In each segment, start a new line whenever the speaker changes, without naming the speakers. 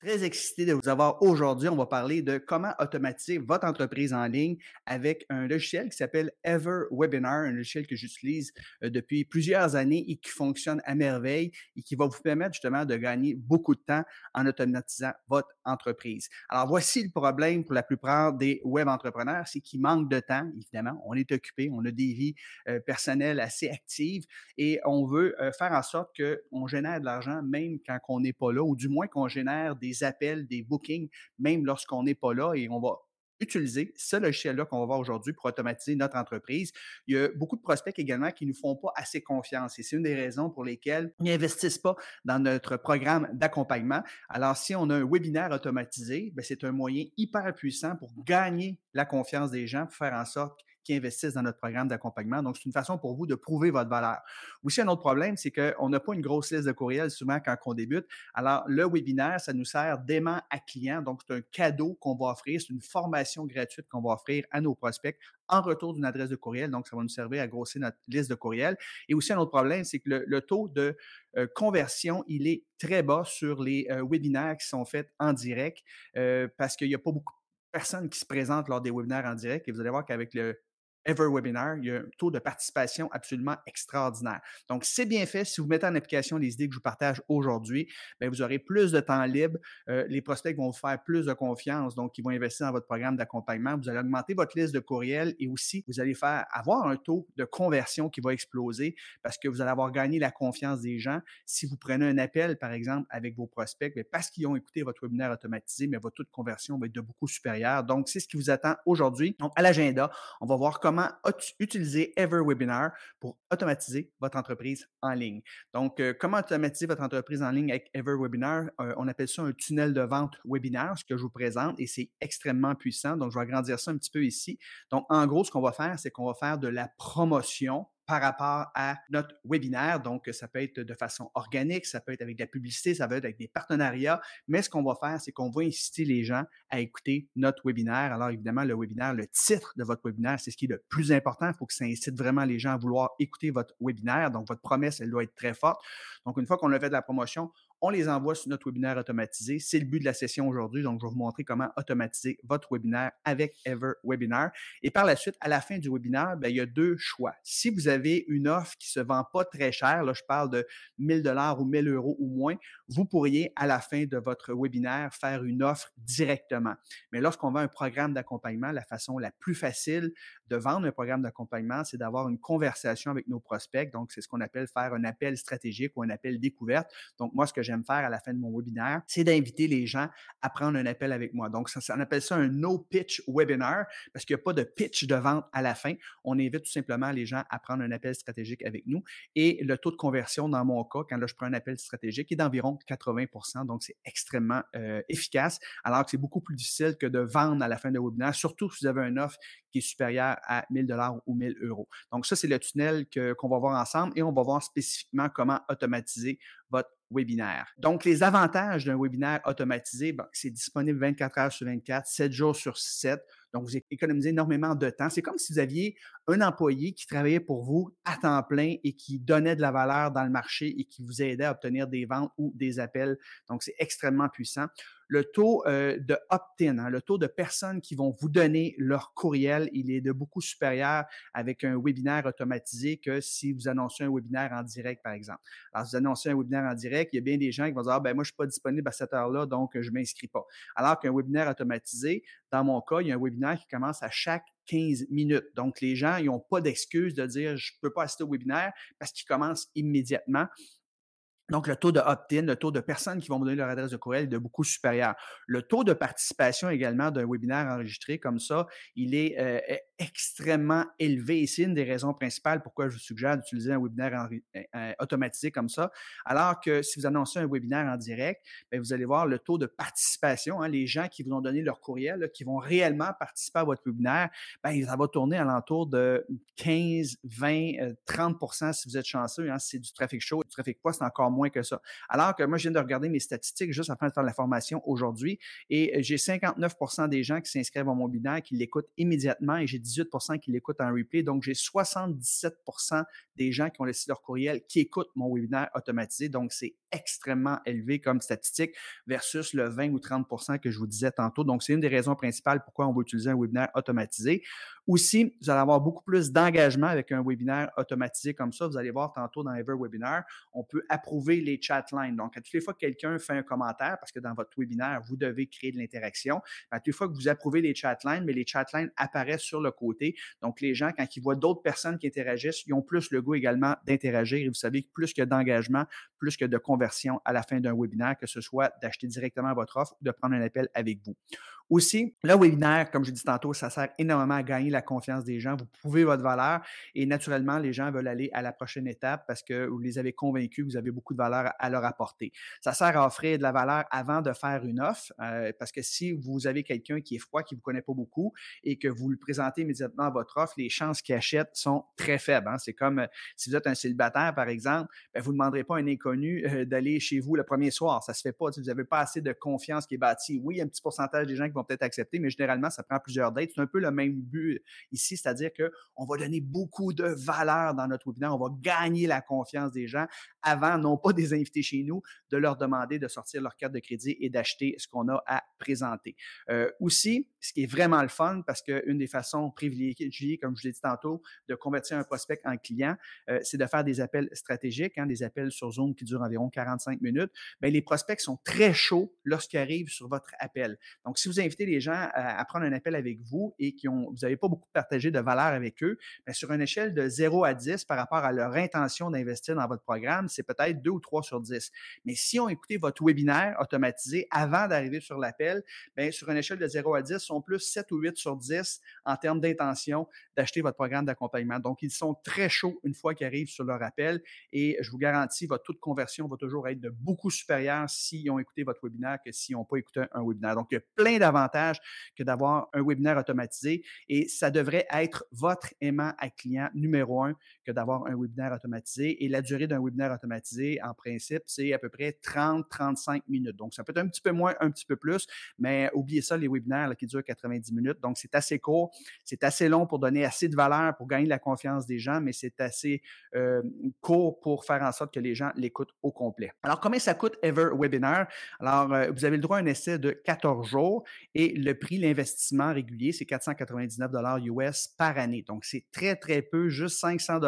Très excité de vous avoir aujourd'hui. On va parler de comment automatiser votre entreprise en ligne avec un logiciel qui s'appelle Ever Webinar, un logiciel que j'utilise euh, depuis plusieurs années et qui fonctionne à merveille et qui va vous permettre justement de gagner beaucoup de temps en automatisant votre entreprise. Alors voici le problème pour la plupart des web entrepreneurs, c'est qu'ils manquent de temps, évidemment. On est occupé, on a des vies euh, personnelles assez actives et on veut euh, faire en sorte qu'on génère de l'argent même quand on n'est pas là ou du moins qu'on génère des des appels, des bookings, même lorsqu'on n'est pas là et on va utiliser ce logiciel-là qu'on va voir aujourd'hui pour automatiser notre entreprise. Il y a beaucoup de prospects également qui ne nous font pas assez confiance et c'est une des raisons pour lesquelles ils n'investissent pas dans notre programme d'accompagnement. Alors, si on a un webinaire automatisé, ben, c'est un moyen hyper puissant pour gagner la confiance des gens, pour faire en sorte qui investissent dans notre programme d'accompagnement. Donc, c'est une façon pour vous de prouver votre valeur. Aussi, un autre problème, c'est qu'on n'a pas une grosse liste de courriels souvent quand on débute. Alors, le webinaire, ça nous sert d'aimant à client. Donc, c'est un cadeau qu'on va offrir. C'est une formation gratuite qu'on va offrir à nos prospects en retour d'une adresse de courriel. Donc, ça va nous servir à grossir notre liste de courriels. Et aussi, un autre problème, c'est que le, taux de euh, conversion, il est très bas sur les euh, webinaires qui sont faits en direct euh, parce qu'il n'y a pas beaucoup de personnes qui se présentent lors des webinaires en direct. Et vous allez voir qu'avec le Ever Webinar, il y a un taux de participation absolument extraordinaire. Donc, c'est bien fait. Si vous mettez en application les idées que je vous partage aujourd'hui, ben, vous aurez plus de temps libre. Euh, les prospects vont vous faire plus de confiance, donc ils vont investir dans votre programme d'accompagnement. Vous allez augmenter votre liste de courriels et aussi vous allez faire avoir un taux de conversion qui va exploser parce que vous allez avoir gagné la confiance des gens. Si vous prenez un appel, par exemple, avec vos prospects, bien, parce qu'ils ont écouté votre webinaire automatisé, mais votre taux de conversion va être de beaucoup supérieur. Donc, c'est ce qui vous attend aujourd'hui. Donc, à l'agenda, on va voir comment utiliser Ever Webinar pour automatiser votre entreprise en ligne? Donc, euh, comment automatiser votre entreprise en ligne avec Ever Webinar? Euh, on appelle ça un tunnel de vente webinaire, ce que je vous présente, et c'est extrêmement puissant. Donc, je vais agrandir ça un petit peu ici. Donc, en gros, ce qu'on va faire, c'est qu'on va faire de la promotion par rapport à notre webinaire. Donc, ça peut être de façon organique, ça peut être avec de la publicité, ça peut être avec des partenariats. Mais ce qu'on va faire, c'est qu'on va inciter les gens à écouter notre webinaire. Alors, évidemment, le webinaire, le titre de votre webinaire, c'est ce qui est le plus important. Il faut que ça incite vraiment les gens à vouloir écouter votre webinaire. Donc, votre promesse, elle doit être très forte. Donc, une fois qu'on a fait de la promotion, on les envoie sur notre webinaire automatisé. C'est le but de la session aujourd'hui. Donc, je vais vous montrer comment automatiser votre webinaire avec Ever Webinar. Et par la suite, à la fin du webinaire, ben, il y a deux choix. Si vous avez une offre qui se vend pas très cher, là, je parle de 1000 dollars ou 1000 euros ou moins, vous pourriez, à la fin de votre webinaire, faire une offre directement. Mais lorsqu'on vend un programme d'accompagnement, la façon la plus facile de vendre un programme d'accompagnement, c'est d'avoir une conversation avec nos prospects. Donc, c'est ce qu'on appelle faire un appel stratégique ou un appel découverte. Donc, moi, ce que j'aime faire à la fin de mon webinaire, c'est d'inviter les gens à prendre un appel avec moi. Donc, on appelle ça un no-pitch webinar parce qu'il n'y a pas de pitch de vente à la fin. On invite tout simplement les gens à prendre un appel stratégique avec nous. Et le taux de conversion, dans mon cas, quand je prends un appel stratégique, est d'environ 80% Donc, c'est extrêmement euh, efficace, alors que c'est beaucoup plus difficile que de vendre à la fin de webinaire, surtout si vous avez une offre qui est supérieure à 1000 dollars ou 1000 euros. Donc, ça, c'est le tunnel qu'on va voir ensemble et on va voir spécifiquement comment automatiser votre webinaire. Donc, les avantages d'un webinaire automatisé, c'est disponible 24 heures sur 24, 7 jours sur 7. Donc, vous économisez énormément de temps. C'est comme si vous aviez un employé qui travaillait pour vous à temps plein et qui donnait de la valeur dans le marché et qui vous aidait à obtenir des ventes ou des appels. Donc, c'est extrêmement puissant. Le taux euh, de opt-in, hein, le taux de personnes qui vont vous donner leur courriel, il est de beaucoup supérieur avec un webinaire automatisé que si vous annoncez un webinaire en direct, par exemple. Alors, si vous annoncez un webinaire en direct, il y a bien des gens qui vont dire, ah, ben, moi, je suis pas disponible à cette heure-là, donc je m'inscris pas. Alors qu'un webinaire automatisé, dans mon cas, il y a un webinaire qui commence à chaque 15 minutes. Donc, les gens, ils n'ont pas d'excuse de dire je peux pas assister au webinaire parce qu'il commence immédiatement. Donc, le taux de opt-in, le taux de personnes qui vont me donner leur adresse de courriel est de beaucoup supérieur. Le taux de participation également d'un webinaire enregistré comme ça, il est euh, extrêmement élevé. Et c'est une des raisons principales pourquoi je vous suggère d'utiliser un webinaire euh, euh, automatisé comme ça. Alors que si vous annoncez un webinaire en direct, bien, vous allez voir le taux de participation. Hein, les gens qui vous ont donné leur courriel, qui vont réellement participer à votre webinaire, bien, ça va tourner à l'entour de 15, 20, 30% si vous êtes chanceux. Hein, c'est du trafic chaud, du trafic pas, c'est encore moins que ça. Alors que moi, je viens de regarder mes statistiques juste afin de faire la formation aujourd'hui et j'ai 59% des gens qui s'inscrivent à mon webinaire qui l'écoutent immédiatement et j'ai 18% qui l'écoutent en replay. Donc, j'ai 77% des gens qui ont laissé leur courriel qui écoutent mon webinaire automatisé. Donc, c'est extrêmement élevé comme statistique versus le 20 ou 30% que je vous disais tantôt. Donc, c'est une des raisons principales pourquoi on va utiliser un webinaire automatisé. Aussi, vous allez avoir beaucoup plus d'engagement avec un webinaire automatisé comme ça. Vous allez voir tantôt dans EverWebinar, on peut approuver les chat lines. Donc, à toutes les fois que quelqu'un fait un commentaire, parce que dans votre webinaire, vous devez créer de l'interaction, à toutes les fois que vous approuvez les chat lines, mais les chat lines apparaissent sur le côté. Donc, les gens, quand ils voient d'autres personnes qui interagissent, ils ont plus le goût également d'interagir. Et vous savez que plus que d'engagement, plus que de à la fin d'un webinaire, que ce soit d'acheter directement votre offre ou de prendre un appel avec vous. Aussi, le webinaire, comme je dit tantôt, ça sert énormément à gagner la confiance des gens. Vous prouvez votre valeur et naturellement, les gens veulent aller à la prochaine étape parce que vous les avez convaincus que vous avez beaucoup de valeur à leur apporter. Ça sert à offrir de la valeur avant de faire une offre euh, parce que si vous avez quelqu'un qui est froid, qui ne vous connaît pas beaucoup et que vous lui présentez immédiatement votre offre, les chances qu'il achète sont très faibles. Hein. C'est comme euh, si vous êtes un célibataire, par exemple, ben, vous ne demanderez pas à un inconnu euh, d'aller chez vous le premier soir. Ça ne se fait pas. vous n'avez pas assez de confiance qui est bâtie. Oui, il y a un petit pourcentage des gens qui peut-être accepter, mais généralement, ça prend plusieurs dates. C'est un peu le même but ici, c'est-à-dire qu'on va donner beaucoup de valeur dans notre webinaire. On va gagner la confiance des gens avant, non pas des invités chez nous, de leur demander de sortir leur carte de crédit et d'acheter ce qu'on a à présenter. Euh, aussi, ce qui est vraiment le fun, parce qu'une des façons privilégiées, comme je l'ai dit tantôt, de convertir un prospect en client, euh, c'est de faire des appels stratégiques, hein, des appels sur Zoom qui durent environ 45 minutes. Bien, les prospects sont très chauds lorsqu'ils arrivent sur votre appel. Donc, si vous invitez les gens à, prendre un appel avec vous et qui ont, vous n'avez pas beaucoup partagé de valeur avec eux, bien, sur une échelle de 0 à 10 par rapport à leur intention d'investir dans votre programme, c'est peut-être 2 ou 3 sur 10. Mais si on écoutait votre webinaire automatisé avant d'arriver sur l'appel, bien, sur une échelle de 0 à 10, sont plus 7 ou 8 sur 10 en termes d'intention d'acheter votre programme d'accompagnement. Donc, ils sont très chauds une fois qu'ils arrivent sur leur appel et je vous garantis, votre taux de conversion va toujours être de beaucoup supérieur s'ils ont écouté votre webinaire que s'ils n'ont pas écouté un webinaire. Donc, il y a plein d'avantages que d'avoir un webinaire automatisé et ça devrait être votre aimant à client numéro un d'avoir un webinaire automatisé. Et la durée d'un webinaire automatisé, en principe, c'est à peu près 30-35 minutes. Donc, ça peut être un petit peu moins, un petit peu plus, mais oubliez ça, les webinaires qui durent 90 minutes. Donc, c'est assez court, c'est assez long pour donner assez de valeur pour gagner la confiance des gens, mais c'est assez euh, court pour faire en sorte que les gens l'écoutent au complet. Alors, combien ça coûte Ever Webinar? Alors, euh, vous avez le droit à un essai de 14 jours et le prix, l'investissement régulier, c'est 499 US par année. Donc, c'est très, très peu, juste 500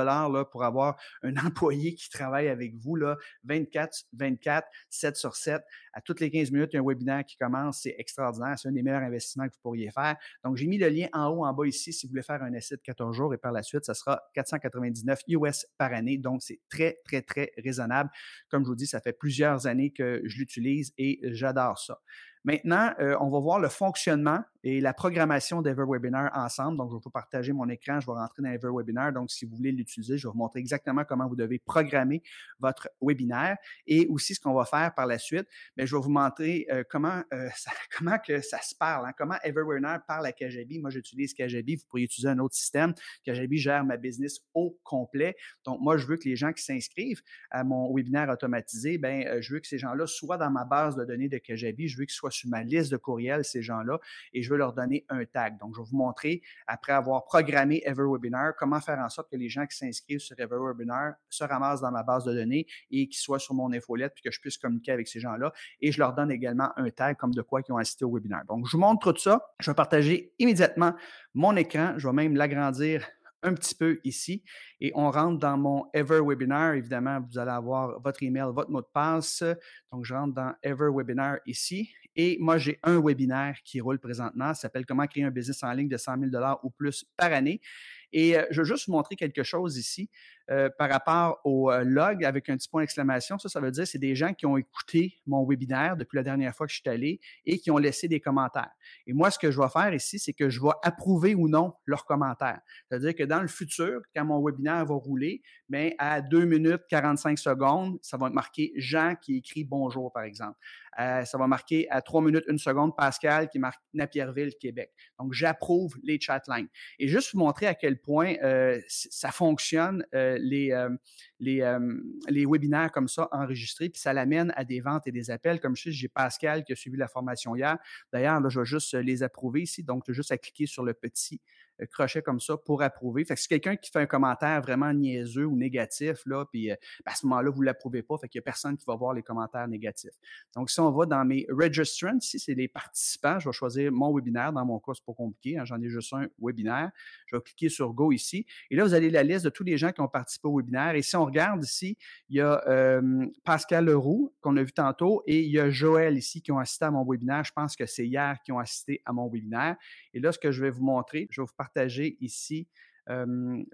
pour avoir un employé qui travaille avec vous là, 24, 24, 7 sur 7. À toutes les 15 minutes, il y a un webinaire qui commence. C'est extraordinaire. C'est un des meilleurs investissements que vous pourriez faire. Donc, j'ai mis le lien en haut, en bas ici si vous voulez faire un essai de 14 jours et par la suite, ça sera 499 US par année. Donc, c'est très, très, très raisonnable. Comme je vous dis, ça fait plusieurs années que je l'utilise et j'adore ça. Maintenant, euh, on va voir le fonctionnement et la programmation d'EverWebinar ensemble. Donc, je vais vous partager mon écran, je vais rentrer dans EverWebinar. Donc, si vous voulez l'utiliser, je vais vous montrer exactement comment vous devez programmer votre webinaire et aussi ce qu'on va faire par la suite. Mais je vais vous montrer euh, comment, euh, ça, comment que ça se parle, hein, comment EverWebinar parle à Kajabi. Moi, j'utilise Kajabi. Vous pourriez utiliser un autre système. Kajabi gère ma business au complet. Donc, moi, je veux que les gens qui s'inscrivent à mon webinaire automatisé, ben, je veux que ces gens-là soient dans ma base de données de Kajabi. Je veux qu'ils soient sur ma liste de courriels, ces gens-là, et je veux leur donner un tag. Donc, je vais vous montrer, après avoir programmé EverWebinar, comment faire en sorte que les gens qui s'inscrivent sur EverWebinar se ramassent dans ma base de données et qu'ils soient sur mon infolette, puis que je puisse communiquer avec ces gens-là. Et je leur donne également un tag comme de quoi ils ont assisté au webinaire. Donc, je vous montre tout ça. Je vais partager immédiatement mon écran. Je vais même l'agrandir un petit peu ici et on rentre dans mon Ever Webinar. Évidemment, vous allez avoir votre email, votre mot de passe. Donc, je rentre dans Ever Webinar ici et moi, j'ai un webinaire qui roule présentement. Ça s'appelle Comment créer un business en ligne de 100 000 ou plus par année. Et euh, je veux juste vous montrer quelque chose ici. Euh, par rapport au euh, log avec un petit point d'exclamation. Ça, ça veut dire que c'est des gens qui ont écouté mon webinaire depuis la dernière fois que je suis allé et qui ont laissé des commentaires. Et moi, ce que je vais faire ici, c'est que je vais approuver ou non leurs commentaires. C'est-à-dire que dans le futur, quand mon webinaire va rouler, bien, à 2 minutes 45 secondes, ça va marquer Jean qui écrit bonjour, par exemple. Euh, ça va marquer à 3 minutes 1 seconde Pascal qui marque Napierville, Québec. Donc, j'approuve les chatlines. Et juste vous montrer à quel point ça fonctionne les, euh, les webinaires comme ça enregistrés, puis ça l'amène à des ventes et des appels. Comme je sais, j'ai Pascal qui a suivi la formation hier. D'ailleurs, là, je vais juste les approuver ici. Donc, juste à cliquer sur le petit crochet comme ça pour approuver. Fait que c'est quelqu'un qui fait un commentaire vraiment niaiseux ou négatif, là, puis ben, à ce moment-là, vous ne l'approuvez pas, fait qu'il n'y a personne qui va voir les commentaires négatifs. Donc, si on va dans mes registrants, ici, c'est les participants, je vais choisir mon webinaire. Dans mon cas, c'est pas compliqué, hein, j'en ai juste un webinaire. Je vais cliquer sur Go ici. Et là, vous avez la liste de tous les gens qui ont participé au webinaire. Et si on regarde ici, il y a Pascal Leroux, qu'on a vu tantôt, et il y a Joël ici qui ont assisté à mon webinaire. Je pense que c'est hier qui ont assisté à mon webinaire. Et là, ce que je vais vous montrer, je vais vous partager ici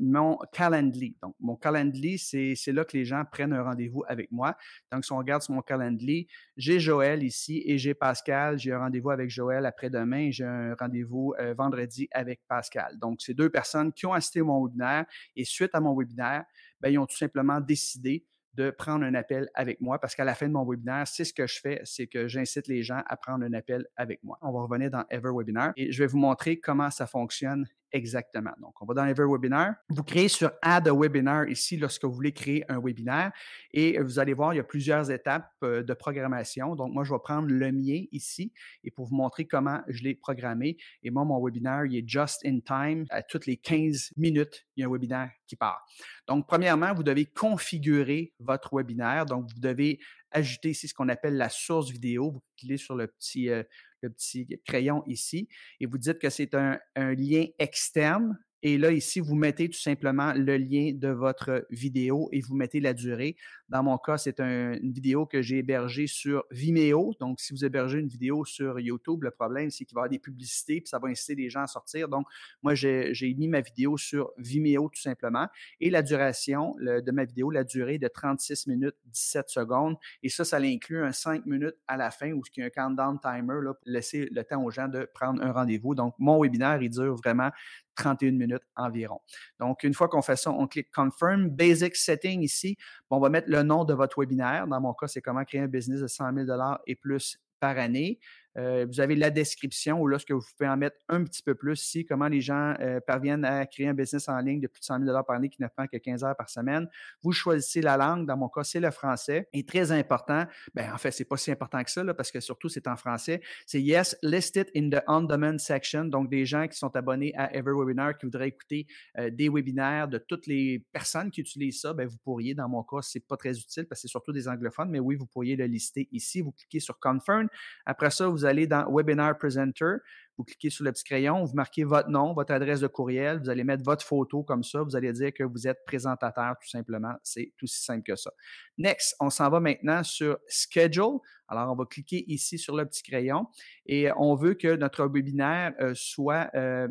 mon Calendly. Donc, mon Calendly, c'est là que les gens prennent un rendez-vous avec moi. Donc, si on regarde sur mon Calendly, j'ai Joël ici et j'ai Pascal. J'ai un rendez-vous avec Joël après-demain. J'ai un rendez-vous vendredi avec Pascal. Donc, c'est deux personnes qui ont assisté à mon webinaire et suite à mon webinaire, ben, ils ont tout simplement décidé de prendre un appel avec moi parce qu'à la fin de mon webinaire, c'est ce que je fais, c'est que j'incite les gens à prendre un appel avec moi. On va revenir dans Ever Webinar et je vais vous montrer comment ça fonctionne exactement. Donc, on va dans Ever Webinar. Vous créez sur Add a Webinar ici lorsque vous voulez créer un webinaire et vous allez voir, il y a plusieurs étapes euh, de programmation. Donc, moi, je vais prendre le mien ici et pour vous montrer comment je l'ai programmé. Et moi, mon webinaire, il est just in time. À toutes les 15 minutes, il y a un webinaire qui part. Donc, premièrement, vous devez configurer votre webinaire. Donc, vous devez ajouter ici ce qu'on appelle la source vidéo. Vous cliquez sur le petit, euh, le petit crayon ici et vous dites que c'est un, un lien externe et là, ici, vous mettez tout simplement le lien de votre vidéo et vous mettez la durée. Dans mon cas, c'est une vidéo que j'ai hébergée sur Vimeo. Donc, si vous hébergez une vidéo sur YouTube, le problème, c'est qu'il va y avoir des publicités puis ça va inciter les gens à sortir. Donc, moi, j'ai mis ma vidéo sur Vimeo tout simplement. Et la duration de ma vidéo, la durée de 36 minutes 17 secondes. Et ça, ça inclut un 5 minutes à la fin où il y a un countdown timer là, pour laisser le temps aux gens de prendre un rendez-vous. Donc, mon webinaire, il dure vraiment 31 minutes environ. Donc, une fois qu'on fait ça, on clique Confirm. Basic Setting ici, on va mettre le nom de votre webinaire. Dans mon cas, c'est comment créer un business de 100 000 et plus par année. Euh, vous avez la description où là, ce que vous pouvez en mettre un petit peu plus ici, comment les gens euh, parviennent à créer un business en ligne de plus de 100 000 par année qui ne prend que 15 heures par semaine. Vous choisissez la langue. Dans mon cas, c'est le français. Et très important, ben, en fait, c'est pas si important que ça, parce que surtout, c'est en français. C'est Yes, list it in the on-demand section. Donc, des gens qui sont abonnés à EverWebinar, qui voudraient écouter euh, des webinaires de toutes les personnes qui utilisent ça, ben, vous pourriez, dans mon cas, c'est pas très utile parce que c'est surtout des anglophones, mais oui, vous pourriez le lister ici. Vous cliquez sur Confirm. Après ça, vous allez dans Webinar Presenter, vous cliquez sur le petit crayon, vous marquez votre nom, votre adresse de courriel, vous allez mettre votre photo comme ça, vous allez dire que vous êtes présentateur tout simplement. C'est tout aussi simple que ça. Next, on s'en va maintenant sur Schedule. Alors, on va cliquer ici sur le petit crayon et on veut que notre webinaire euh, soit euh,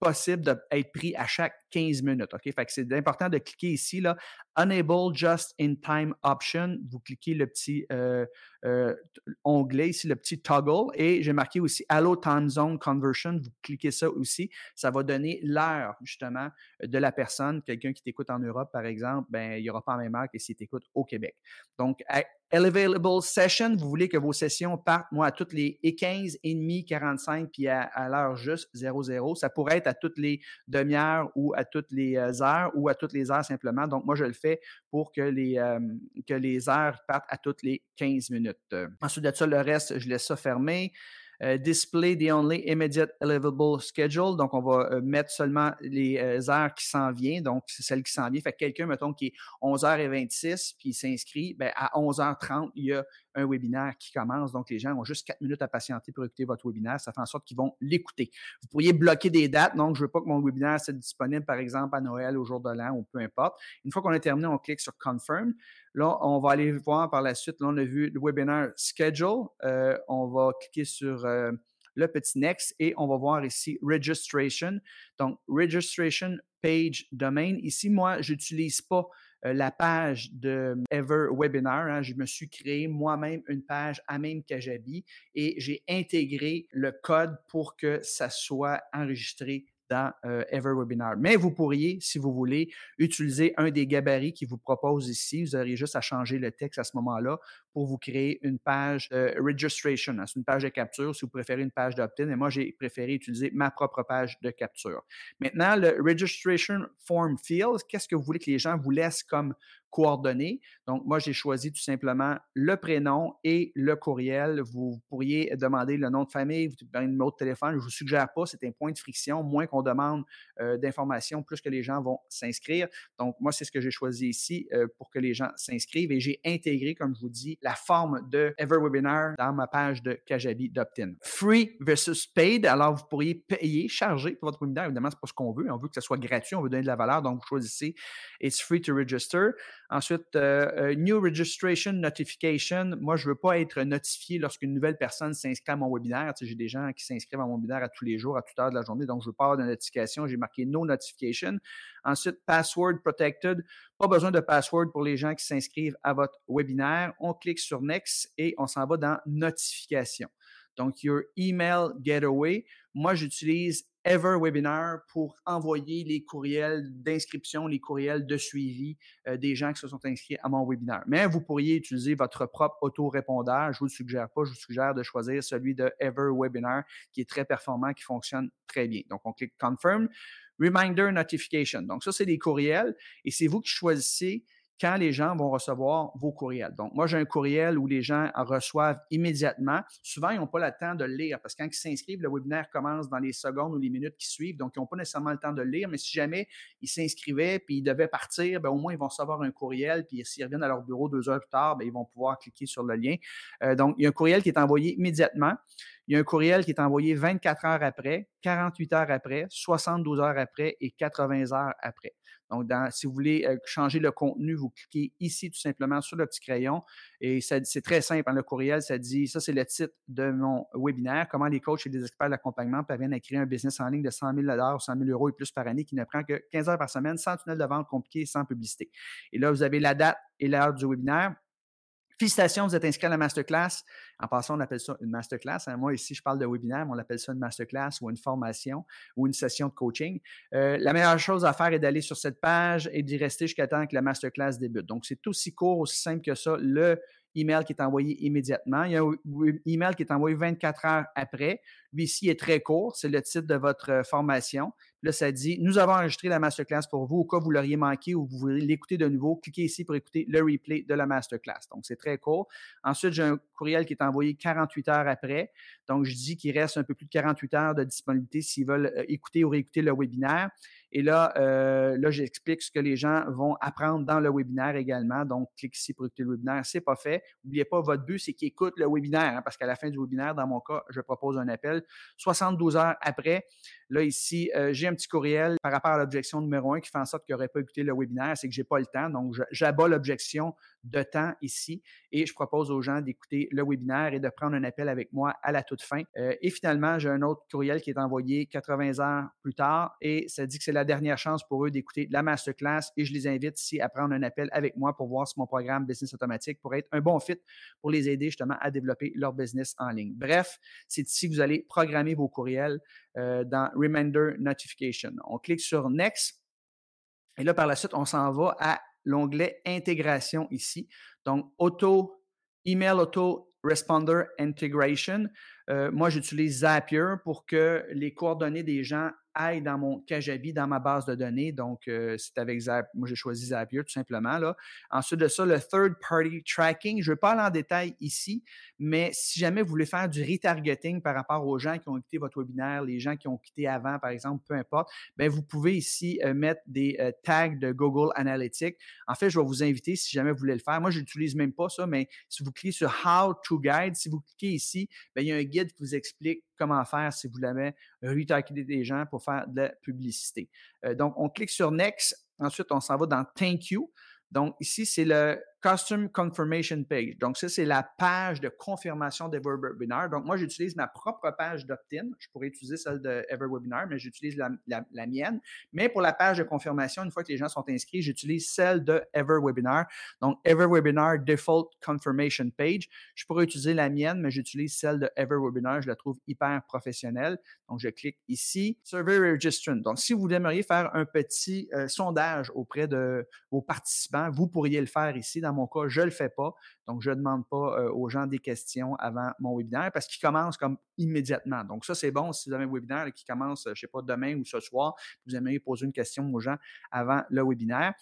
possible d'être pris à chaque 15 minutes. OK? C'est important de cliquer ici, là, Enable Just in Time Option. Vous cliquez le petit euh, euh, onglet ici, le petit toggle, et j'ai marqué aussi Allo Time Zone Conversion. Vous cliquez ça aussi. Ça va donner l'heure, justement, de la personne. Quelqu'un qui t'écoute en Europe, par exemple, ben, il n'y aura pas la même heure que s'il t'écoute au Québec. Donc, Available Session, vous voulez que vos sessions partent, moi, à toutes les 15, et demi, 45, puis à, à l'heure juste 00. Ça pourrait être à toutes les demi-heures ou à toutes les euh, heures ou à toutes les heures simplement. Donc, moi, je le fais pour que les, euh, heures partent à toutes les 15 minutes. Ensuite de ça, le reste, je laisse ça fermé. Euh, display the only immediate available schedule. Donc, on va euh, mettre seulement les euh, heures qui s'en viennent. Donc, c'est celle qui s'en vient. Fait que quelqu'un, mettons, qui est 11h26 puis il s'inscrit, ben, à 11h30, il y a un webinaire qui commence. Donc, les gens ont juste 4 minutes à patienter pour écouter votre webinaire. Ça fait en sorte qu'ils vont l'écouter. Vous pourriez bloquer des dates. Donc, je veux pas que mon webinaire soit disponible, par exemple, à Noël, au jour de l'an ou peu importe. Une fois qu'on a terminé, on clique sur Confirm. Là, on va aller voir par la suite. Là, on a vu le webinaire schedule. Euh, on va cliquer sur euh, le petit next et on va voir ici registration. Donc, registration page domain. Ici, moi, je n'utilise pas euh, la page de Ever Webinar. Hein. je me suis créé moi-même une page à même Kajabi et j'ai intégré le code pour que ça soit enregistré dans euh, EverWebinar. Mais vous pourriez, si vous voulez, utiliser un des gabarits qui vous propose ici. Vous aurez juste à changer le texte à ce moment-là pour vous créer une page euh, registration. Hein. C'est une page de capture si vous préférez une page d'opt-in. Et moi, j'ai préféré utiliser ma propre page de capture. Maintenant, le registration form field, qu'est-ce que vous voulez que les gens vous laissent comme coordonnées. Donc, moi, j'ai choisi tout simplement le prénom et le courriel. Vous pourriez demander le nom de famille, vous un numéro de téléphone. Je ne vous suggère pas, c'est un point de friction. Moins qu'on demande euh, d'informations, plus que les gens vont s'inscrire. Donc, moi, c'est ce que j'ai choisi ici euh, pour que les gens s'inscrivent et j'ai intégré, comme je vous dis, la forme de EverWebinar dans ma page de Kajabi d'Optin. Free versus paid. Alors, vous pourriez payer, charger pour votre webinaire. Évidemment, ce n'est pas ce qu'on veut. On veut que ce soit gratuit. On veut donner de la valeur. Donc, vous choisissez It's free to register. Ensuite, euh, euh, New Registration Notification. Moi, je ne veux pas être notifié lorsqu'une nouvelle personne s'inscrit à mon webinaire. J'ai des gens qui s'inscrivent à mon webinaire à tous les jours, à toute heure de la journée. Donc, je veux pas avoir de notification. J'ai marqué No Notification. Ensuite, Password Protected. Pas besoin de password pour les gens qui s'inscrivent à votre webinaire. On clique sur Next et on s'en va dans Notification. Donc, Your Email Getaway. Moi, j'utilise EverWebinar pour envoyer les courriels d'inscription, les courriels de suivi euh, des gens qui se sont inscrits à mon webinaire. Mais vous pourriez utiliser votre propre auto-répondeur. Je vous le suggère pas. Je vous suggère de choisir celui de EverWebinar qui est très performant, qui fonctionne très bien. Donc, on clique Confirm. Reminder Notification. Donc, ça, c'est des courriels et c'est vous qui choisissez quand les gens vont recevoir vos courriels. Donc, moi, j'ai un courriel où les gens reçoivent immédiatement. Souvent, ils n'ont pas le temps de le lire parce que quand ils s'inscrivent, le webinaire commence dans les secondes ou les minutes qui suivent. Donc, ils n'ont pas nécessairement le temps de le lire. Mais si jamais ils s'inscrivaient puis ils devaient partir, bien, au moins, ils vont recevoir un courriel. Puis s'ils reviennent à leur bureau deux heures plus tard, bien, ils vont pouvoir cliquer sur le lien. Euh, donc, il y a un courriel qui est envoyé immédiatement. Il y a un courriel qui est envoyé 24 heures après, 48 heures après, 72 heures après et 80 heures après. Donc, si vous voulez euh, changer le contenu, vous cliquez ici tout simplement sur le petit crayon et c'est très simple. Hein, le courriel, ça dit, ça c'est le titre de mon webinaire, comment les coachs et les experts d'accompagnement parviennent à créer un business en ligne de 100 000 ou 100 000 euros et plus par année qui ne prend que 15 heures par semaine, sans tunnel de vente compliqué, sans publicité. Et là, vous avez la date et l'heure du webinaire. Félicitations, vous êtes inscrit à la masterclass. En passant, on appelle ça une masterclass. Hein. Moi, ici, je parle de webinaire, mais on appelle ça une masterclass ou une formation ou une session de coaching. Euh, la meilleure chose à faire est d'aller sur cette page et d'y rester jusqu'à temps que la masterclass débute. Donc, c'est aussi court, aussi simple que ça. Le email qui est envoyé immédiatement. Il y a un email qui est envoyé 24 heures après. Lui ici est très court, c'est le titre de votre euh, formation. Là, ça dit Nous avons enregistré la masterclass pour vous. Au cas où vous l'auriez manqué ou vous voulez l'écouter de nouveau, cliquez ici pour écouter le replay de la masterclass. Donc, c'est très court. Ensuite, j'ai un courriel qui est envoyé 48 heures après. Donc, je dis qu'il reste un peu plus de 48 heures de disponibilité s'ils veulent euh, écouter ou réécouter le webinaire. Et là, euh, là, j'explique ce que les gens vont apprendre dans le webinaire également. Donc, clique ici pour écouter le webinaire. C'est pas fait. N'oubliez pas, votre but, c'est qu'ils écoutent le webinaire, hein, parce qu'à la fin du webinaire, dans mon cas, je propose un appel. 72 heures après, là, ici, euh, j'ai un petit courriel par rapport à l'objection numéro un qui fait en sorte qu'il n'aurait pas écouté le webinaire, c'est que j'ai pas le temps. Donc, j'abats l'objection de temps ici et je propose aux gens d'écouter le webinaire et de prendre un appel avec moi à la toute fin. Euh, et finalement, j'ai un autre courriel qui est envoyé 80 heures plus tard et ça dit que c'est la dernière chance pour eux d'écouter la masterclass et je les invite ici à prendre un appel avec moi pour voir si mon programme Business Automatique pourrait être un bon fit pour les aider justement à développer leur business en ligne. Bref, c'est ici que vous allez programmer vos courriels euh, dans Reminder Notification. On clique sur Next et là, par la suite, on s'en va à l'onglet intégration ici. Donc, auto, email auto responder integration. Euh, moi, j'utilise Zapier pour que les coordonnées des gens aille dans mon Kajabi, dans ma base de données. Donc, euh, c'est avec Zapier. Moi, j'ai choisi Zapier tout simplement. Là. Ensuite de ça, le third party tracking. Je ne vais pas aller en détail ici, mais si jamais vous voulez faire du retargeting par rapport aux gens qui ont quitté votre webinaire, les gens qui ont quitté avant, par exemple, peu importe, bien, vous pouvez ici euh, mettre des euh, tags de Google Analytics. En fait, je vais vous inviter si jamais vous voulez le faire. Moi, je n'utilise même pas ça, mais si vous cliquez sur How to Guide, si vous cliquez ici, bien, il y a un guide qui vous explique comment faire si vous voulez retargeter des gens pour faire de la publicité. Euh, donc, on clique sur Next. Ensuite, on s'en va dans Thank You. Donc, ici, c'est le Custom Confirmation Page. Donc, ça, c'est la page de confirmation d'EverWebinar. Donc, moi, j'utilise ma propre page d'opt-in. Je pourrais utiliser celle d'EverWebinar, mais j'utilise la, mienne. Mais pour la page de confirmation, une fois que les gens sont inscrits, j'utilise celle de EverWebinar. Donc, EverWebinar Default Confirmation Page. Je pourrais utiliser la mienne, mais j'utilise celle de EverWebinar. Je la trouve hyper professionnelle. Donc, je clique ici. Survey Registrant. Donc, si vous aimeriez faire un petit euh, sondage auprès de vos participants, vous pourriez le faire ici dans mon cas, je ne le fais pas. Donc, je ne demande pas aux gens des questions avant mon webinaire parce qu'il commence comme immédiatement. Donc, ça, c'est bon si vous avez un webinaire qui commence, je ne sais pas, demain ou ce soir, vous aimeriez poser une question aux gens avant le webinaire.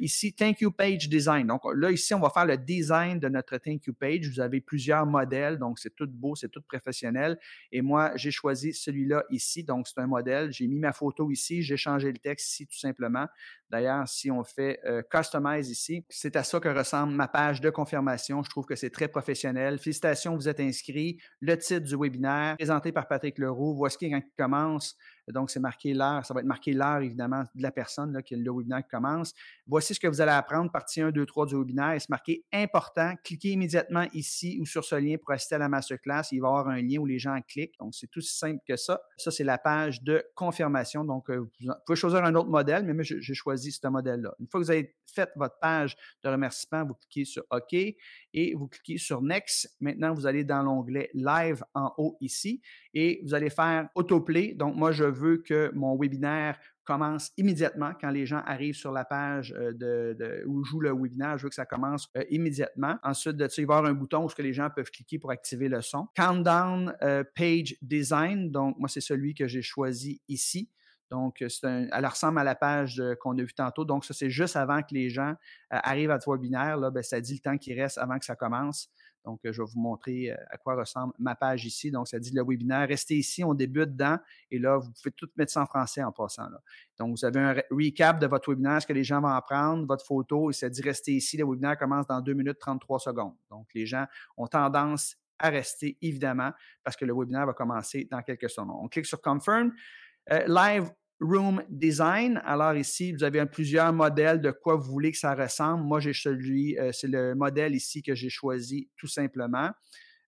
ici, Thank You Page Design. Donc, là, ici, on va faire le design de notre Thank You Page. Vous avez plusieurs modèles, donc c'est tout beau, c'est tout professionnel. Et moi, j'ai choisi celui-là ici. Donc, c'est un modèle. J'ai mis ma photo ici, j'ai changé le texte ici tout simplement. D'ailleurs, si on fait euh, Customize ici, c'est à ça que ressemble ma page de confirmation. Je trouve que c'est très professionnel. Félicitations, vous êtes inscrit. Le titre du webinaire, présenté par Patrick Leroux. Voici quand il commence. Donc, c'est marqué l'heure. Ça va être marqué l'heure, évidemment, de la personne là, qui le webinaire commence. Voici ce que vous allez apprendre, partie 1, 2, 3 du webinaire. C'est marqué important. Cliquez immédiatement ici ou sur ce lien pour assister à la masterclass. Il va y avoir un lien où les gens cliquent. Donc, c'est tout simple que ça. Ça, c'est la page de confirmation. Donc, euh, vous pouvez choisir un autre modèle, mais moi, j'ai choisi ce modèle-là. Une fois que vous avez fait votre page de remerciement, vous cliquez sur OK et vous cliquez sur Next. Maintenant, vous allez dans l'onglet Live en haut ici et vous allez faire Autoplay. Donc, moi, je veux que mon webinaire commence immédiatement quand les gens arrivent sur la page euh, de, où joue le webinaire. Je veux que ça commence euh, immédiatement. Ensuite de il va y avoir un bouton où les gens peuvent cliquer pour activer le son. Countdown euh, Page Design. Donc, moi, c'est celui que j'ai choisi ici. Donc, un, elle ressemble à la page qu'on a vue tantôt. Donc, ça, c'est juste avant que les gens arrivent à votre webinaire. Là, ben, ça dit le temps qui reste avant que ça commence. Donc, je vais vous montrer à quoi ressemble ma page ici. Donc, ça dit le webinaire. Restez ici, on débute dedans. Et là, vous pouvez tout mettre ça en français en passant. Donc, vous avez un recap de votre webinaire, ce que les gens vont apprendre, votre photo, et ça dit restez ici. Le webinaire commence dans 2 minutes 33 secondes. Donc, les gens ont tendance à rester, évidemment, parce que le webinaire va commencer dans quelques secondes. On clique sur Confirm. live Room Design. Alors ici, vous avez plusieurs modèles de quoi vous voulez que ça ressemble. Moi, j'ai celui, euh, c'est le modèle ici que j'ai choisi tout simplement.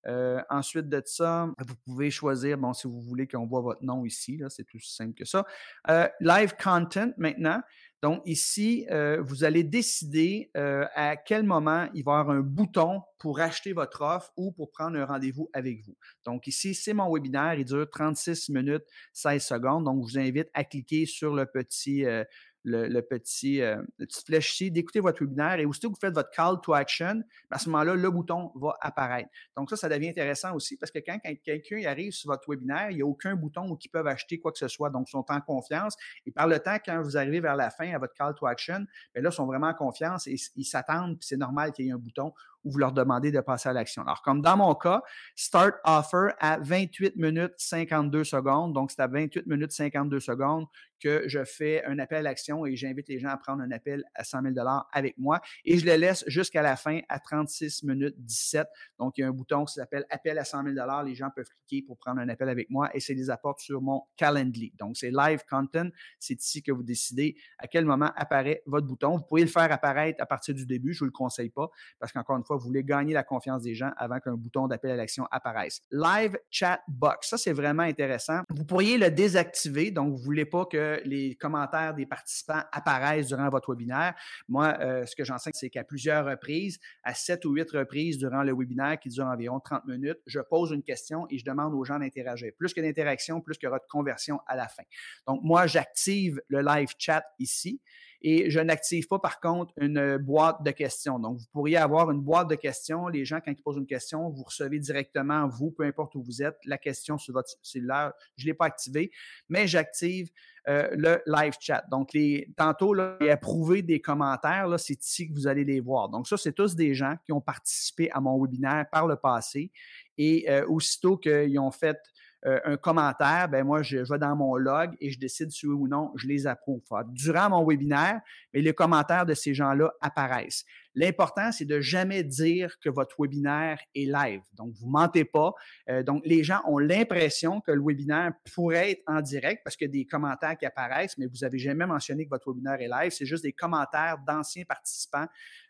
Euh, ensuite de ça, vous pouvez choisir, bon, si vous voulez qu'on voit votre nom ici, là, c'est tout simple que ça. Euh, live Content maintenant. Donc ici, euh, vous allez décider euh, à quel moment il va y avoir un bouton pour acheter votre offre ou pour prendre un rendez-vous avec vous. Donc ici, c'est mon webinaire, il dure 36 minutes 16 secondes. Donc, je vous invite à cliquer sur le petit, euh, le, petit, euh, flèche ici, d'écouter votre webinaire et aussitôt que vous faites votre call to action, à ce moment-là, le bouton va apparaître. Donc ça, ça devient intéressant aussi parce que quand, quelqu'un arrive sur votre webinaire, il n'y a aucun bouton où ils peuvent acheter quoi que ce soit. Donc, ils sont en confiance. Et par le temps, quand vous arrivez vers la fin à votre call to action, bien là, ils sont vraiment en confiance et ils s'attendent, puis c'est normal qu'il y ait un bouton où vous leur demandez de passer à l'action. Alors, comme dans mon cas, Start Offer à 28 minutes 52 secondes. Donc, c'est à 28 minutes 52 secondes que je fais un appel à l'action et j'invite les gens à prendre un appel à 100 000 avec moi. Et je les laisse jusqu'à la fin à 36 minutes 17. Donc, il y a un bouton qui s'appelle Appel à 100 000 Les gens peuvent cliquer pour prendre un appel avec moi et c'est les apporte sur mon Calendly. Donc, c'est Live Content. C'est ici que vous décidez à quel moment apparaît votre bouton. Vous pouvez le faire apparaître à partir du début. Je ne vous le conseille pas parce qu'encore une fois, vous voulez gagner la confiance des gens avant qu'un bouton d'appel à l'action apparaisse. Live Chat Box. Ça, c'est vraiment intéressant. Vous pourriez le désactiver. Donc, vous ne voulez pas que les commentaires des participants apparaissent durant votre webinaire. Moi, euh, ce que j'enseigne, c'est qu'à plusieurs reprises, à sept ou huit reprises durant le webinaire qui dure environ 30 minutes, je pose une question et je demande aux gens d'interagir. Plus que d'interaction, plus aura de conversion à la fin. Donc, moi, j'active le live chat ici. Et je n'active pas, par contre, une boîte de questions. Donc, vous pourriez avoir une boîte de questions. Les gens, quand ils posent une question, vous recevez directement, vous, peu importe où vous êtes, la question sur votre cellulaire. Je ne l'ai pas activé, mais j'active euh, le live chat. Donc, les, tantôt, là, j'ai approuvé des commentaires, c'est ici que vous allez les voir. Donc, ça, c'est tous des gens qui ont participé à mon webinaire par le passé. Et euh, aussitôt qu'ils ont fait euh, un commentaire, ben moi, je, vais dans mon log et je décide si oui ou non je les approuve. Durant mon webinaire, mais les commentaires de ces gens-là apparaissent. L'important, c'est de jamais dire que votre webinaire est live. Donc, vous mentez pas. Euh, donc, les gens ont l'impression que le webinaire pourrait être en direct parce qu'il y a des commentaires qui apparaissent, mais vous n'avez jamais mentionné que votre webinaire est live. C'est juste des commentaires d'anciens participants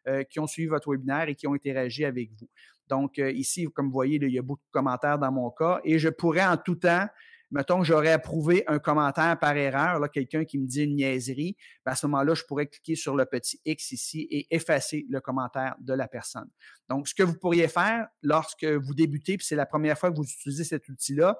euh, qui ont suivi votre webinaire et qui ont interagi avec vous. Donc, euh, ici, comme vous voyez, il y a beaucoup de commentaires dans mon cas et je pourrais en tout temps, mettons que j'aurais approuvé un commentaire par erreur, là, quelqu'un qui me dit une niaiserie, ben, à ce moment-là, je pourrais cliquer sur le petit X ici et effacer le commentaire de la personne. Donc, ce que vous pourriez faire lorsque vous débutez, puis c'est la première fois que vous utilisez cet outil-là,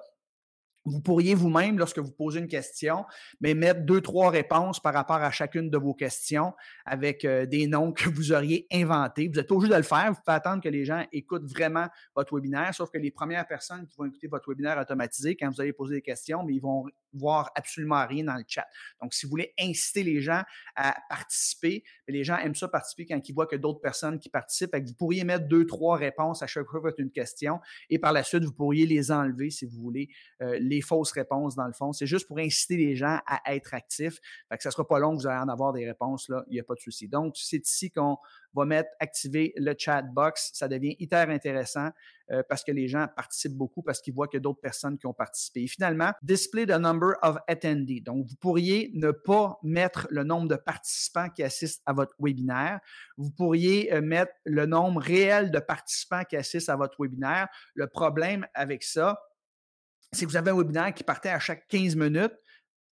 Vous pourriez vous-même, lorsque vous posez une question, mais mettre deux, trois réponses par rapport à chacune de vos questions avec euh, des noms que vous auriez inventés. Vous êtes obligé de le faire. Vous pouvez attendre que les gens écoutent vraiment votre webinaire, sauf que les premières personnes qui vont écouter votre webinaire automatisé, quand vous allez poser des questions, mais ils vont voir absolument rien dans le chat. Donc, si vous voulez inciter les gens à participer, les gens aiment ça participer quand ils voient que d'autres personnes qui participent. vous pourriez mettre deux, trois réponses à chaque fois que vous une question et par la suite, vous pourriez les enlever si vous voulez, euh, les fausses réponses dans le fond. C'est juste pour inciter les gens à être actifs. Fait que ça ne sera pas long, vous allez en avoir des réponses là, il n'y a pas de souci. Donc, c'est ici qu'on va mettre activer le chat box. Ça devient hyper intéressant euh, parce que les gens participent beaucoup parce qu'ils voient qu'il y a d'autres personnes qui ont participé. Et finalement, display the number of attendees. Donc, vous pourriez ne pas mettre le nombre de participants qui assistent à votre webinaire. Vous pourriez euh, mettre le nombre réel de participants qui assistent à votre webinaire. Le problème avec ça, c'est que vous avez un webinaire qui partait à chaque 15 minutes,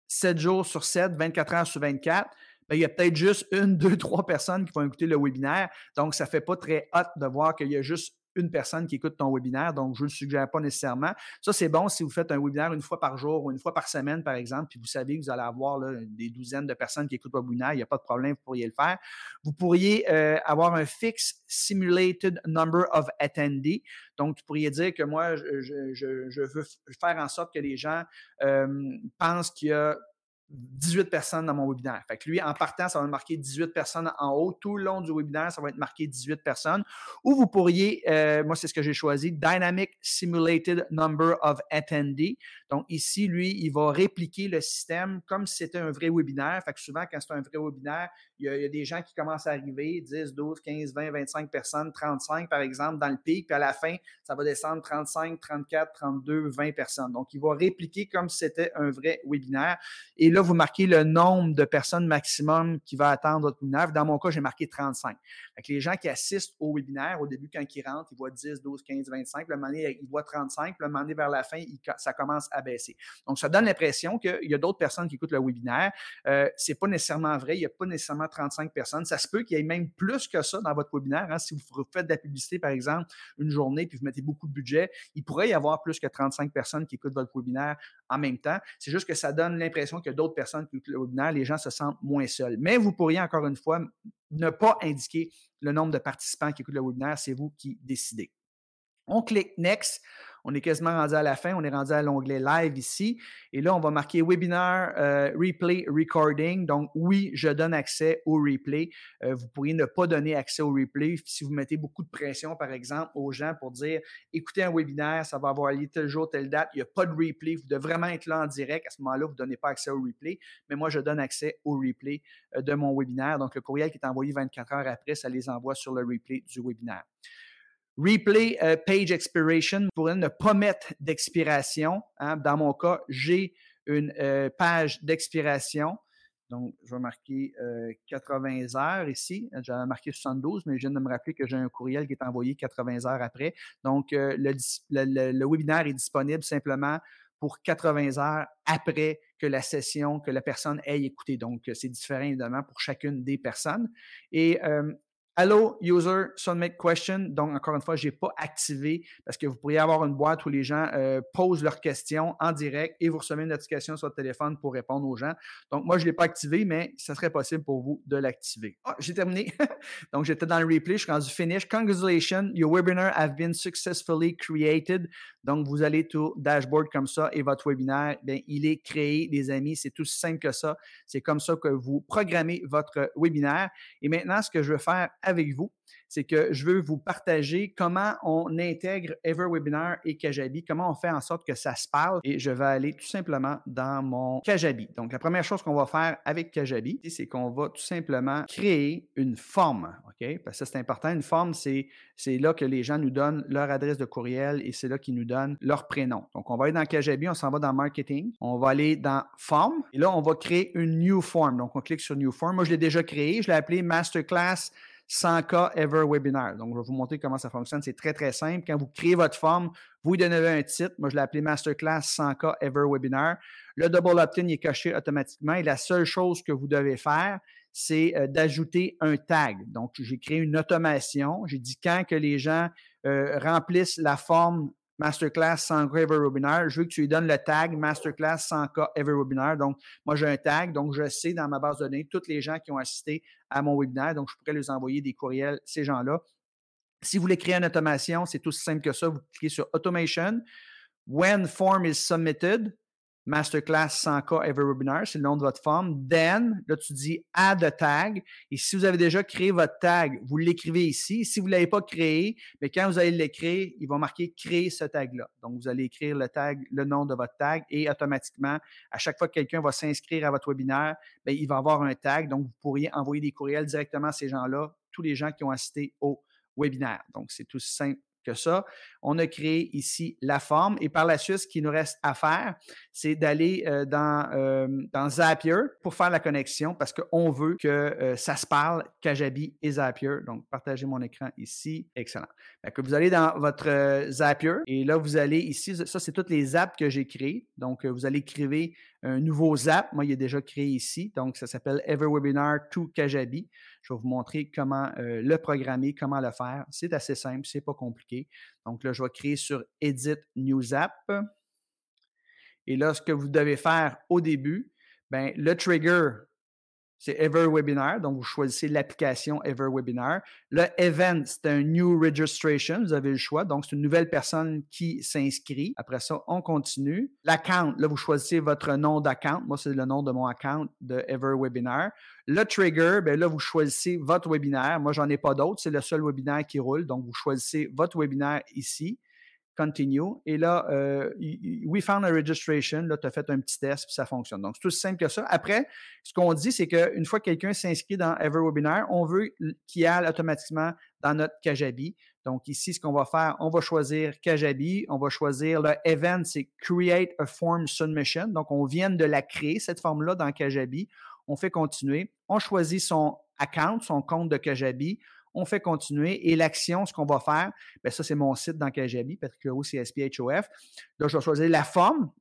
7 jours sur 7, 24 heures sur 24. Ben, il y a peut-être juste une, deux, trois personnes qui vont écouter le webinaire. Donc, ça ne fait pas très hot de voir qu'il y a juste une personne qui écoute ton webinaire, donc je ne le suggère pas nécessairement. Ça, c'est bon si vous faites un webinaire une fois par jour ou une fois par semaine, par exemple, puis vous savez que vous allez avoir des douzaines de personnes qui écoutent votre webinaire, il n'y a pas de problème, vous pourriez le faire. Vous pourriez euh, avoir un fixe simulated number of attendees. Donc, tu pourriez dire que moi, je, veux faire en sorte que les gens euh, pensent qu'il y a 18 personnes dans mon webinaire. Fait lui, en partant, ça va marquer 18 personnes en haut. Tout le long du webinaire, ça va être marqué 18 personnes. Ou vous pourriez, euh, moi, c'est ce que j'ai choisi, Dynamic Simulated Number of Attendees. Donc ici, lui, il va répliquer le système comme si c'était un vrai webinaire. Fait que souvent, quand c'est un vrai webinaire, il y, a, des gens qui commencent à arriver, 10, 12, 15, 20, 25 personnes, 35 par exemple, dans le pic, puis à la fin, ça va descendre 35, 34, 32, 20 personnes. Donc, il va répliquer comme si c'était un vrai webinaire. Et là, vous marquez le nombre de personnes maximum qui va attendre votre webinaire. Dans mon cas, j'ai marqué 35. Fait les gens qui assistent au webinaire, au début, quand ils rentrent, ils voient 10, 12, 15, 25. Le moment donné, ils voient 35. Le moment donné, vers la fin, ça commence à Donc, ça donne l'impression qu'il y a d'autres personnes qui écoutent le webinaire. Euh, Ce n'est pas nécessairement vrai. Il n'y a pas nécessairement 35 personnes. Ça se peut qu'il y ait même plus que ça dans votre webinaire. Hein. Si vous faites de la publicité, par exemple, une journée, puis vous mettez beaucoup de budget, il pourrait y avoir plus que 35 personnes qui écoutent votre webinaire en même temps. C'est juste que ça donne l'impression qu'il y a d'autres personnes qui écoutent le webinaire. Les gens se sentent moins seuls. Mais vous pourriez, encore une fois, ne pas indiquer le nombre de participants qui écoutent le webinaire. C'est vous qui décidez. On clique Next. On est quasiment rendu à la fin. On est rendu à l'onglet Live ici. Et là, on va marquer Webinar euh, Replay Recording. Donc, oui, je donne accès au replay. Euh, vous pourriez ne pas donner accès au replay si vous mettez beaucoup de pression, par exemple, aux gens pour dire écoutez un webinaire, ça va avoir lieu tel jour, telle date. Il n'y a pas de replay. Vous devez vraiment être là en direct. À ce moment-là, vous ne donnez pas accès au replay. Mais moi, je donne accès au replay euh, de mon webinaire. Donc, le courriel qui est envoyé 24 heures après, ça les envoie sur le replay du webinaire. Replay euh, Page Expiration pour ne pas mettre d'expiration. Hein. Dans mon cas, j'ai une euh, page d'expiration. Donc, je vais marquer 80 euh, heures ici. J'avais marqué 72, mais je viens de me rappeler que j'ai un courriel qui est envoyé 80 heures après. Donc, le, le, webinaire est disponible simplement pour 80 heures après que la session, que la personne ait écouté. Donc, c'est différent évidemment pour chacune des personnes. Et Hello, user, submit question. Donc, encore une fois, je n'ai pas activé parce que vous pourriez avoir une boîte où les gens euh, posent leurs questions en direct et vous recevez une notification sur votre téléphone pour répondre aux gens. Donc, moi, je ne l'ai pas activé, mais ça serait possible pour vous de l'activer. Ah, j'ai terminé. Donc, j'étais dans le replay, je suis rendu finish. Congratulations, your webinar have been successfully created. Donc, vous allez tout dashboard comme ça et votre webinaire, bien, il est créé, les amis. C'est tout simple que ça. C'est comme ça que vous programmez votre webinaire. Et maintenant, ce que je veux faire avec vous, c'est que je veux vous partager comment on intègre EverWebinar et Kajabi, comment on fait en sorte que ça se parle. Et je vais aller tout simplement dans mon Kajabi. Donc, la première chose qu'on va faire avec Kajabi, c'est qu'on va tout simplement créer une forme. OK? Parce que c'est important. Une forme, c'est, là que les gens nous donnent leur adresse de courriel et c'est là qu'ils nous donnent leur prénom. Donc, on va aller dans Kajabi, on s'en va dans Marketing. On va aller dans Form. Et là, on va créer une New Form. Donc, on clique sur New Form. Moi, je l'ai déjà créé. Je l'ai appelé Masterclass 100K Ever Webinar. Donc, je vais vous montrer comment ça fonctionne. C'est très, très simple. Quand vous créez votre forme, vous lui donnez un titre. Moi, je l'ai appelé Masterclass 100K Ever Webinar. Le double opt-in est caché automatiquement et la seule chose que vous devez faire, c'est euh, d'ajouter un tag. Donc, j'ai créé une automation. J'ai dit quand que les gens euh, remplissent la forme Masterclass 100K Ever Webinar, je veux que tu lui donnes le tag Masterclass 100K Ever Webinar. Donc, moi, j'ai un tag, donc je sais dans ma base de données tous les gens qui ont assisté à mon webinaire. Donc, je pourrais leur envoyer des courriels, ces gens-là. Si vous voulez créer une automation, c'est tout simple que ça. Vous cliquez sur Automation. When form is submitted, Masterclass 100K Ever Webinar, c'est le nom de votre forme. Then, là, tu dis Add a tag. Et si vous avez déjà créé votre tag, vous l'écrivez ici. Si vous ne l'avez pas créé, mais quand vous allez l'écrire, il va marquer Créer ce tag-là. Donc, vous allez écrire le tag, le nom de votre tag et automatiquement, à chaque fois que quelqu'un va s'inscrire à votre webinaire, bien, il va avoir un tag. Donc, vous pourriez envoyer des courriels directement à ces gens-là, tous les gens qui ont assisté au webinaire. Donc, c'est tout simple ça. On a créé ici la forme et par la suite, ce qu'il nous reste à faire, c'est d'aller euh, dans, euh, dans Zapier pour faire la connexion parce qu'on veut que euh, ça se parle Kajabi et Zapier. Donc, partagez mon écran ici. Excellent. vous allez dans votre Zapier et là, vous allez ici, ça, c'est toutes les apps que j'ai créées. Donc, vous allez écrire un nouveau zap. Moi, il est déjà créé ici. Donc, ça s'appelle EverWebinar to Kajabi. Je vais vous montrer comment euh, le programmer, comment le faire. C'est assez simple, c'est pas compliqué. Donc là, je vais créer sur Edit New App. Et là, ce que vous devez faire au début, ben, le trigger, c'est Ever Webinar. Donc, vous choisissez l'application Ever Webinar. Le event, c'est un New Registration. Vous avez le choix. Donc, c'est une nouvelle personne qui s'inscrit. Après ça, on continue. L'account, là, vous choisissez votre nom d'account. Moi, c'est le nom de mon account de Ever Webinar. Le trigger, bien là, vous choisissez votre webinaire. Moi, j'en ai pas d'autres. C'est le seul webinaire qui roule. Donc, vous choisissez votre webinaire ici. Continue. Et là, euh, we found a registration. Là, tu as fait un petit test, puis ça fonctionne. Donc, c'est tout simple que ça. Après, ce qu'on dit, c'est qu'une fois que quelqu'un s'inscrit dans EverWebinar, on veut qu'il aille automatiquement dans notre Kajabi. Donc, ici, ce qu'on va faire, on va choisir Kajabi, on va choisir le event, c'est Create a Form Submission. Donc, on vient de la créer, cette forme-là, dans Kajabi. On fait continuer. On choisit son account, son compte de Kajabi on fait continuer. Et l'action, ce qu'on va faire, bien, ça, c'est mon site dans Kajabi, Patrick Leroux, CSPHOF. Là, je vais choisir la forme.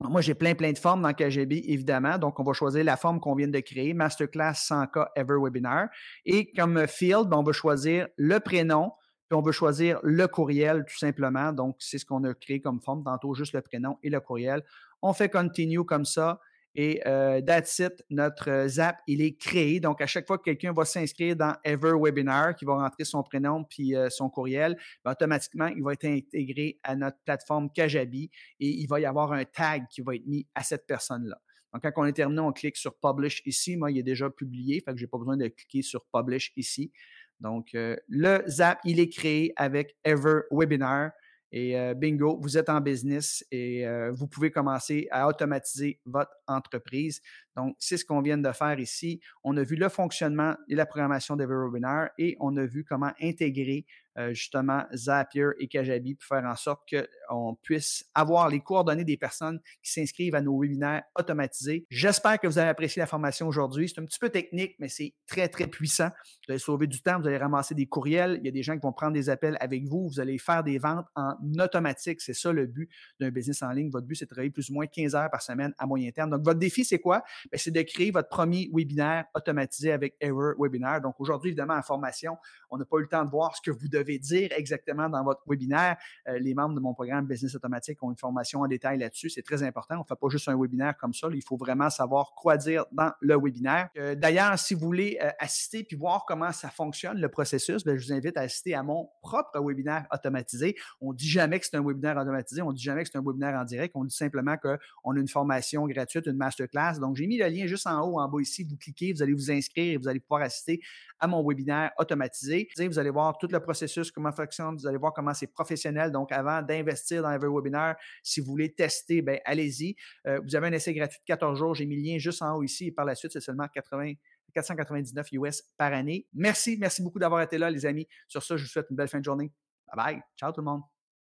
Moi, j'ai plein, plein de formes dans Kajabi, évidemment. Donc, on va choisir la forme qu'on vient de créer, Masterclass 100K Ever Webinar. Et comme field, ben, on va choisir le prénom, puis on veut choisir le courriel, tout simplement. Donc, c'est ce qu'on a créé comme forme. Tantôt, juste le prénom et le courriel. On fait continue comme ça. Et euh, that's it, notre euh, Zap, il est créé. Donc, à chaque fois que quelqu'un va s'inscrire dans Ever Webinar, qui va rentrer son prénom puis euh, son courriel, ben, automatiquement, il va être intégré à notre plateforme Kajabi et il va y avoir un tag qui va être mis à cette personne-là. Donc, quand on est terminé, on clique sur Publish ici. Moi, il est déjà publié, fait que je n'ai pas besoin de cliquer sur Publish ici. Donc, le Zap, il est créé avec Ever Webinar. Et bingo, vous êtes en business et vous pouvez commencer à automatiser votre entreprise. Donc, c'est ce qu'on vient de faire ici. On a vu le fonctionnement et la programmation des webinaires et on a vu comment intégrer euh, justement Zapier et Kajabi pour faire en sorte qu'on puisse avoir les coordonnées des personnes qui s'inscrivent à nos webinaires automatisés. J'espère que vous avez apprécié la formation aujourd'hui. C'est un petit peu technique, mais c'est très, très puissant. Vous allez sauver du temps, vous allez ramasser des courriels. Il y a des gens qui vont prendre des appels avec vous. Vous allez faire des ventes en automatique. C'est ça le but d'un business en ligne. Votre but, c'est de travailler plus ou moins 15 heures par semaine à moyen terme. Donc, votre défi, c'est quoi? Ben, c'est de créer votre premier webinaire automatisé avec Ever Webinar. Donc, aujourd'hui, évidemment, en formation, on n'a pas eu le temps de voir ce que vous devez dire exactement dans votre webinaire. Euh, les membres de mon programme Business Automatique ont une formation en détail là-dessus. C'est très important. On ne fait pas juste un webinaire comme ça. il faut vraiment savoir quoi dire dans le webinaire. Euh, d'ailleurs, si vous voulez euh, assister puis voir comment ça fonctionne, le processus, ben, je vous invite à assister à mon propre webinaire automatisé. On ne dit jamais que c'est un webinaire automatisé. On ne dit jamais que c'est un webinaire en direct. On dit simplement qu'on a une formation gratuite, une masterclass. Donc, j'ai le lien juste en haut, en bas ici. Vous cliquez, vous allez vous inscrire et vous allez pouvoir assister à mon webinaire automatisé. Vous allez voir tout le processus, comment fonctionne, vous allez voir comment c'est professionnel. Donc, avant d'investir dans un webinaire, si vous voulez tester, ben, allez-y. Euh, vous avez un essai gratuit de 14 jours. J'ai mis le lien juste en haut ici. Et par la suite, c'est seulement 80, 499 US par année. Merci, merci beaucoup d'avoir été là, les amis. Sur ça, je vous souhaite une belle fin de journée. Bye bye. Ciao tout le monde.